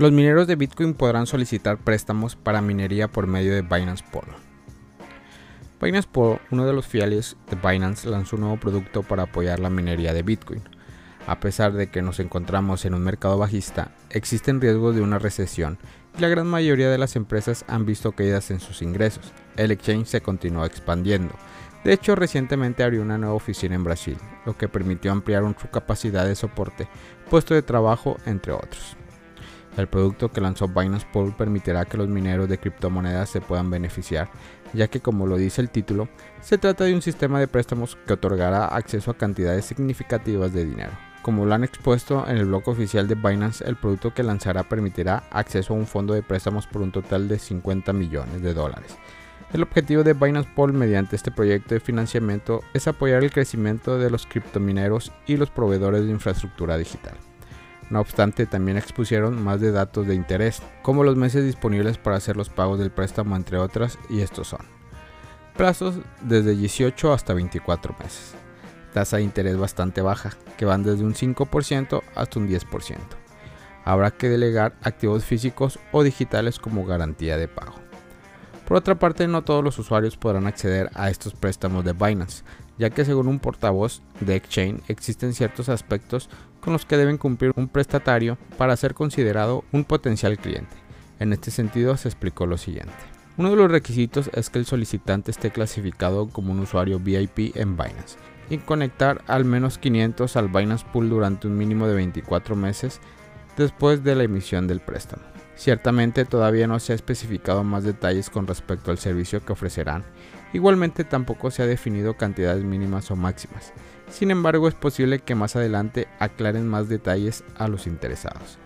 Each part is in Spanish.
Los mineros de Bitcoin podrán solicitar préstamos para minería por medio de Binance Polo. Binance Polo, uno de los filiales de Binance, lanzó un nuevo producto para apoyar la minería de Bitcoin. A pesar de que nos encontramos en un mercado bajista, existen riesgos de una recesión y la gran mayoría de las empresas han visto caídas en sus ingresos. El exchange se continuó expandiendo. De hecho, recientemente abrió una nueva oficina en Brasil, lo que permitió ampliar su capacidad de soporte, puesto de trabajo, entre otros. El producto que lanzó Binance Pool permitirá que los mineros de criptomonedas se puedan beneficiar, ya que como lo dice el título, se trata de un sistema de préstamos que otorgará acceso a cantidades significativas de dinero. Como lo han expuesto en el blog oficial de Binance, el producto que lanzará permitirá acceso a un fondo de préstamos por un total de 50 millones de dólares. El objetivo de Binance Pool mediante este proyecto de financiamiento es apoyar el crecimiento de los criptomineros y los proveedores de infraestructura digital. No obstante, también expusieron más de datos de interés, como los meses disponibles para hacer los pagos del préstamo, entre otras, y estos son plazos desde 18 hasta 24 meses, tasa de interés bastante baja, que van desde un 5% hasta un 10%. Habrá que delegar activos físicos o digitales como garantía de pago. Por otra parte, no todos los usuarios podrán acceder a estos préstamos de Binance, ya que según un portavoz de Exchange existen ciertos aspectos con los que deben cumplir un prestatario para ser considerado un potencial cliente. En este sentido se explicó lo siguiente. Uno de los requisitos es que el solicitante esté clasificado como un usuario VIP en Binance y conectar al menos 500 al Binance Pool durante un mínimo de 24 meses después de la emisión del préstamo. Ciertamente todavía no se ha especificado más detalles con respecto al servicio que ofrecerán, igualmente tampoco se ha definido cantidades mínimas o máximas, sin embargo es posible que más adelante aclaren más detalles a los interesados.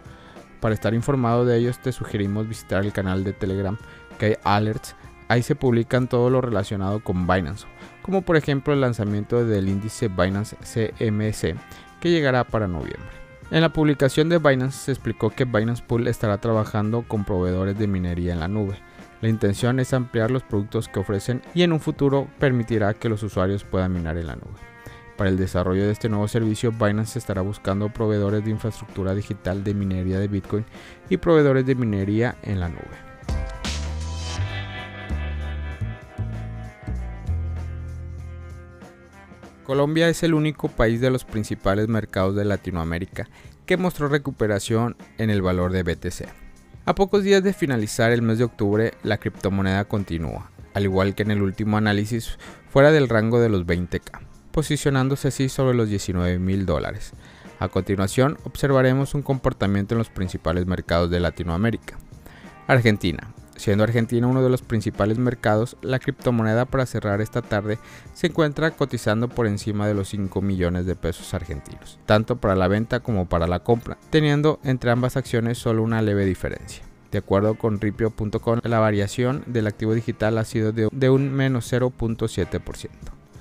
Para estar informado de ellos te sugerimos visitar el canal de Telegram que alerts, ahí se publican todo lo relacionado con Binance, como por ejemplo el lanzamiento del índice Binance CMC que llegará para noviembre. En la publicación de Binance se explicó que Binance Pool estará trabajando con proveedores de minería en la nube. La intención es ampliar los productos que ofrecen y en un futuro permitirá que los usuarios puedan minar en la nube. Para el desarrollo de este nuevo servicio, Binance estará buscando proveedores de infraestructura digital de minería de Bitcoin y proveedores de minería en la nube. Colombia es el único país de los principales mercados de Latinoamérica que mostró recuperación en el valor de BTC. A pocos días de finalizar el mes de octubre, la criptomoneda continúa, al igual que en el último análisis, fuera del rango de los 20k, posicionándose así sobre los 19 mil dólares. A continuación, observaremos un comportamiento en los principales mercados de Latinoamérica. Argentina. Siendo Argentina uno de los principales mercados, la criptomoneda para cerrar esta tarde se encuentra cotizando por encima de los 5 millones de pesos argentinos, tanto para la venta como para la compra, teniendo entre ambas acciones solo una leve diferencia. De acuerdo con ripio.com, la variación del activo digital ha sido de, un menos 0.7%.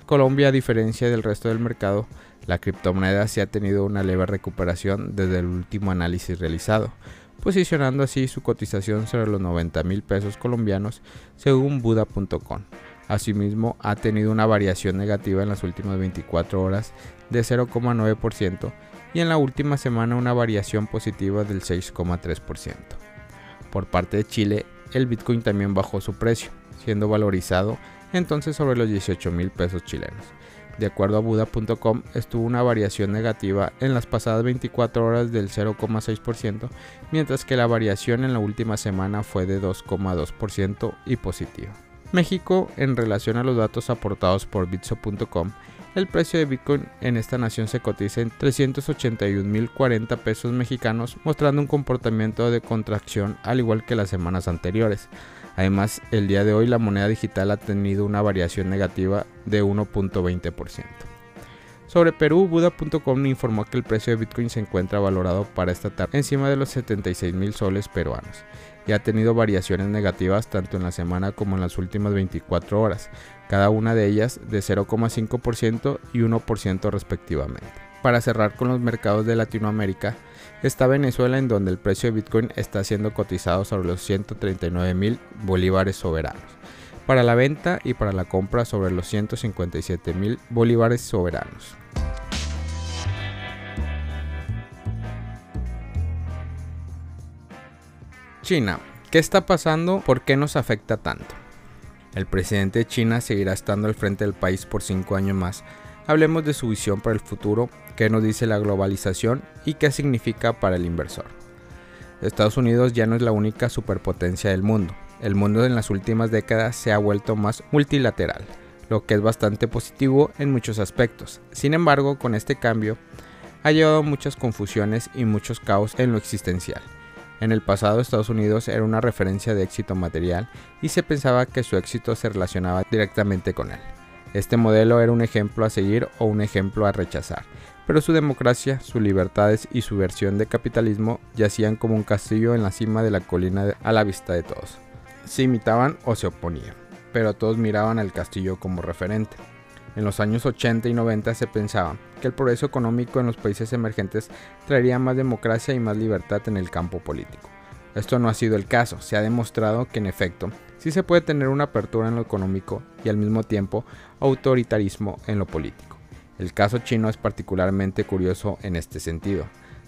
Colombia, a diferencia del resto del mercado, la criptomoneda sí ha tenido una leve recuperación desde el último análisis realizado, posicionando así su cotización sobre los 90 mil pesos colombianos según Buda.com. Asimismo, ha tenido una variación negativa en las últimas 24 horas de 0,9% y en la última semana una variación positiva del 6,3%. Por parte de Chile, el Bitcoin también bajó su precio, siendo valorizado entonces sobre los 18 mil pesos chilenos de acuerdo a Buda.com, estuvo una variación negativa en las pasadas 24 horas del 0,6%, mientras que la variación en la última semana fue de 2,2% y positiva. México, en relación a los datos aportados por Bitso.com, el precio de Bitcoin en esta nación se cotiza en 381.040 pesos mexicanos, mostrando un comportamiento de contracción al igual que las semanas anteriores. Además, el día de hoy la moneda digital ha tenido una variación negativa de 1.20%. Sobre Perú, Buda.com informó que el precio de Bitcoin se encuentra valorado para esta tarde encima de los 76 mil soles peruanos y ha tenido variaciones negativas tanto en la semana como en las últimas 24 horas, cada una de ellas de 0,5% y 1% respectivamente. Para cerrar con los mercados de Latinoamérica, está Venezuela en donde el precio de Bitcoin está siendo cotizado sobre los 139 mil bolívares soberanos. Para la venta y para la compra sobre los 157 mil bolívares soberanos. China, ¿qué está pasando? ¿Por qué nos afecta tanto? El presidente de China seguirá estando al frente del país por cinco años más. Hablemos de su visión para el futuro, qué nos dice la globalización y qué significa para el inversor. Estados Unidos ya no es la única superpotencia del mundo. El mundo en las últimas décadas se ha vuelto más multilateral, lo que es bastante positivo en muchos aspectos. Sin embargo, con este cambio ha llevado muchas confusiones y muchos caos en lo existencial. En el pasado Estados Unidos era una referencia de éxito material y se pensaba que su éxito se relacionaba directamente con él. Este modelo era un ejemplo a seguir o un ejemplo a rechazar, pero su democracia, sus libertades y su versión de capitalismo yacían como un castillo en la cima de la colina a la vista de todos. Se imitaban o se oponían, pero todos miraban al castillo como referente. En los años 80 y 90 se pensaba que el progreso económico en los países emergentes traería más democracia y más libertad en el campo político. Esto no ha sido el caso, se ha demostrado que en efecto sí se puede tener una apertura en lo económico y al mismo tiempo autoritarismo en lo político. El caso chino es particularmente curioso en este sentido.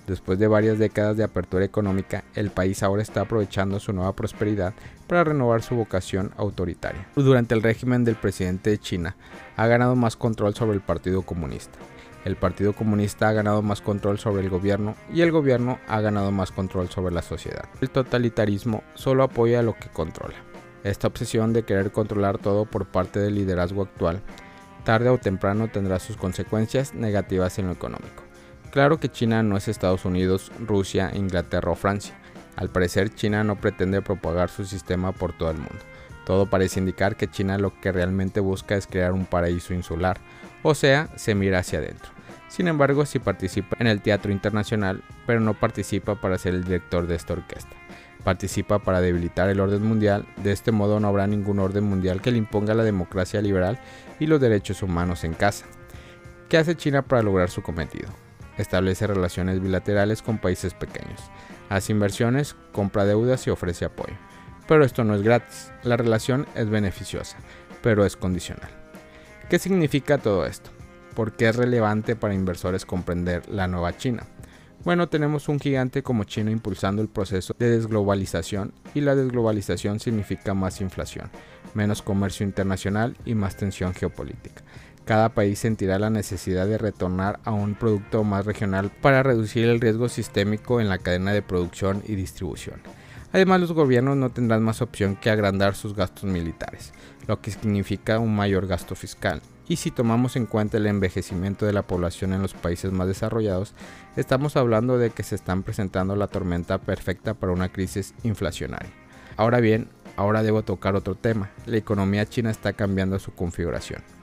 Después de varias décadas de apertura económica, el país ahora está aprovechando su nueva prosperidad para renovar su vocación autoritaria. Durante el régimen del presidente de China, ha ganado más control sobre el Partido Comunista. El Partido Comunista ha ganado más control sobre el gobierno y el gobierno ha ganado más control sobre la sociedad. El totalitarismo solo apoya lo que controla. Esta obsesión de querer controlar todo por parte del liderazgo actual, tarde o temprano tendrá sus consecuencias negativas en lo económico. Claro que China no es Estados Unidos, Rusia, Inglaterra o Francia. Al parecer China no pretende propagar su sistema por todo el mundo. Todo parece indicar que China lo que realmente busca es crear un paraíso insular, o sea, se mira hacia adentro. Sin embargo, sí participa en el teatro internacional, pero no participa para ser el director de esta orquesta. Participa para debilitar el orden mundial, de este modo no habrá ningún orden mundial que le imponga la democracia liberal y los derechos humanos en casa. ¿Qué hace China para lograr su cometido? Establece relaciones bilaterales con países pequeños, hace inversiones, compra deudas y ofrece apoyo. Pero esto no es gratis, la relación es beneficiosa, pero es condicional. ¿Qué significa todo esto? ¿Por qué es relevante para inversores comprender la nueva China? Bueno, tenemos un gigante como China impulsando el proceso de desglobalización y la desglobalización significa más inflación, menos comercio internacional y más tensión geopolítica cada país sentirá la necesidad de retornar a un producto más regional para reducir el riesgo sistémico en la cadena de producción y distribución. Además, los gobiernos no tendrán más opción que agrandar sus gastos militares, lo que significa un mayor gasto fiscal. Y si tomamos en cuenta el envejecimiento de la población en los países más desarrollados, estamos hablando de que se están presentando la tormenta perfecta para una crisis inflacionaria. Ahora bien, ahora debo tocar otro tema. La economía china está cambiando su configuración.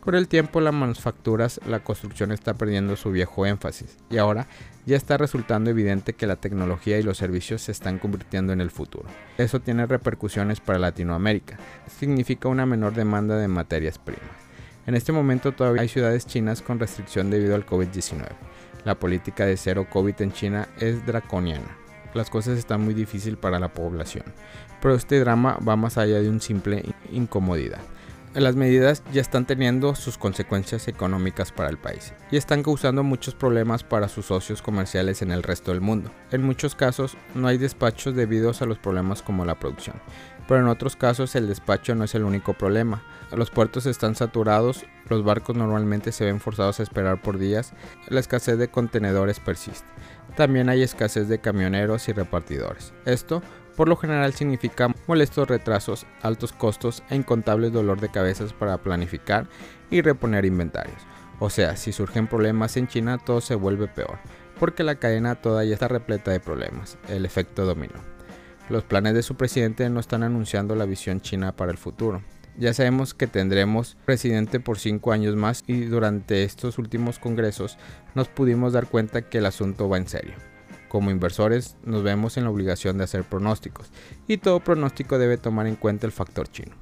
Con el tiempo las manufacturas, la construcción está perdiendo su viejo énfasis y ahora ya está resultando evidente que la tecnología y los servicios se están convirtiendo en el futuro. Eso tiene repercusiones para Latinoamérica. Significa una menor demanda de materias primas. En este momento todavía hay ciudades chinas con restricción debido al COVID-19. La política de cero COVID en China es draconiana. Las cosas están muy difíciles para la población. Pero este drama va más allá de un simple incomodidad las medidas ya están teniendo sus consecuencias económicas para el país y están causando muchos problemas para sus socios comerciales en el resto del mundo. En muchos casos no hay despachos debido a los problemas como la producción, pero en otros casos el despacho no es el único problema. Los puertos están saturados, los barcos normalmente se ven forzados a esperar por días, la escasez de contenedores persiste. También hay escasez de camioneros y repartidores. Esto por lo general significa molestos retrasos, altos costos e incontables dolor de cabezas para planificar y reponer inventarios. O sea, si surgen problemas en China todo se vuelve peor, porque la cadena toda está repleta de problemas, el efecto dominó. Los planes de su presidente no están anunciando la visión china para el futuro. Ya sabemos que tendremos presidente por cinco años más y durante estos últimos congresos nos pudimos dar cuenta que el asunto va en serio. Como inversores nos vemos en la obligación de hacer pronósticos y todo pronóstico debe tomar en cuenta el factor chino.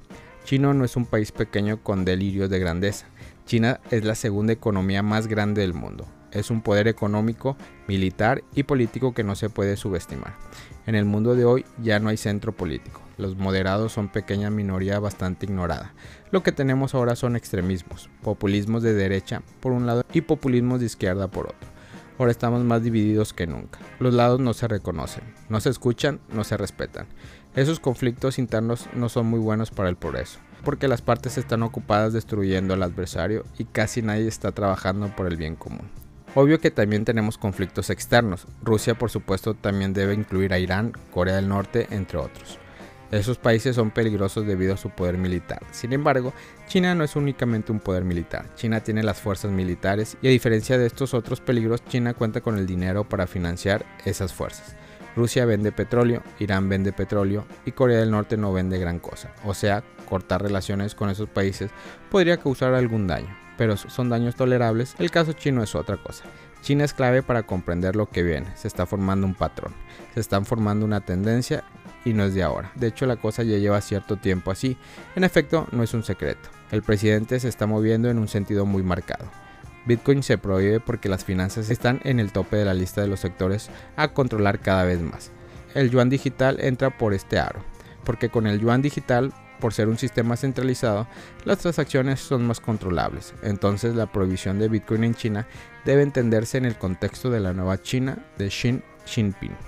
China no es un país pequeño con delirios de grandeza. China es la segunda economía más grande del mundo. Es un poder económico, militar y político que no se puede subestimar. En el mundo de hoy ya no hay centro político. Los moderados son pequeña minoría bastante ignorada. Lo que tenemos ahora son extremismos, populismos de derecha por un lado y populismos de izquierda por otro. Ahora estamos más divididos que nunca. Los lados no se reconocen, no se escuchan, no se respetan. Esos conflictos internos no son muy buenos para el progreso, porque las partes están ocupadas destruyendo al adversario y casi nadie está trabajando por el bien común. Obvio que también tenemos conflictos externos. Rusia por supuesto también debe incluir a Irán, Corea del Norte, entre otros. Esos países son peligrosos debido a su poder militar. Sin embargo, China no es únicamente un poder militar. China tiene las fuerzas militares y a diferencia de estos otros peligros, China cuenta con el dinero para financiar esas fuerzas. Rusia vende petróleo, Irán vende petróleo y Corea del Norte no vende gran cosa. O sea, cortar relaciones con esos países podría causar algún daño, pero son daños tolerables. El caso chino es otra cosa. China es clave para comprender lo que viene. Se está formando un patrón, se están formando una tendencia y no es de ahora. De hecho, la cosa ya lleva cierto tiempo así. En efecto, no es un secreto. El presidente se está moviendo en un sentido muy marcado. Bitcoin se prohíbe porque las finanzas están en el tope de la lista de los sectores a controlar cada vez más. El yuan digital entra por este aro, porque con el yuan digital, por ser un sistema centralizado, las transacciones son más controlables. Entonces la prohibición de Bitcoin en China debe entenderse en el contexto de la nueva China de Xi Jinping.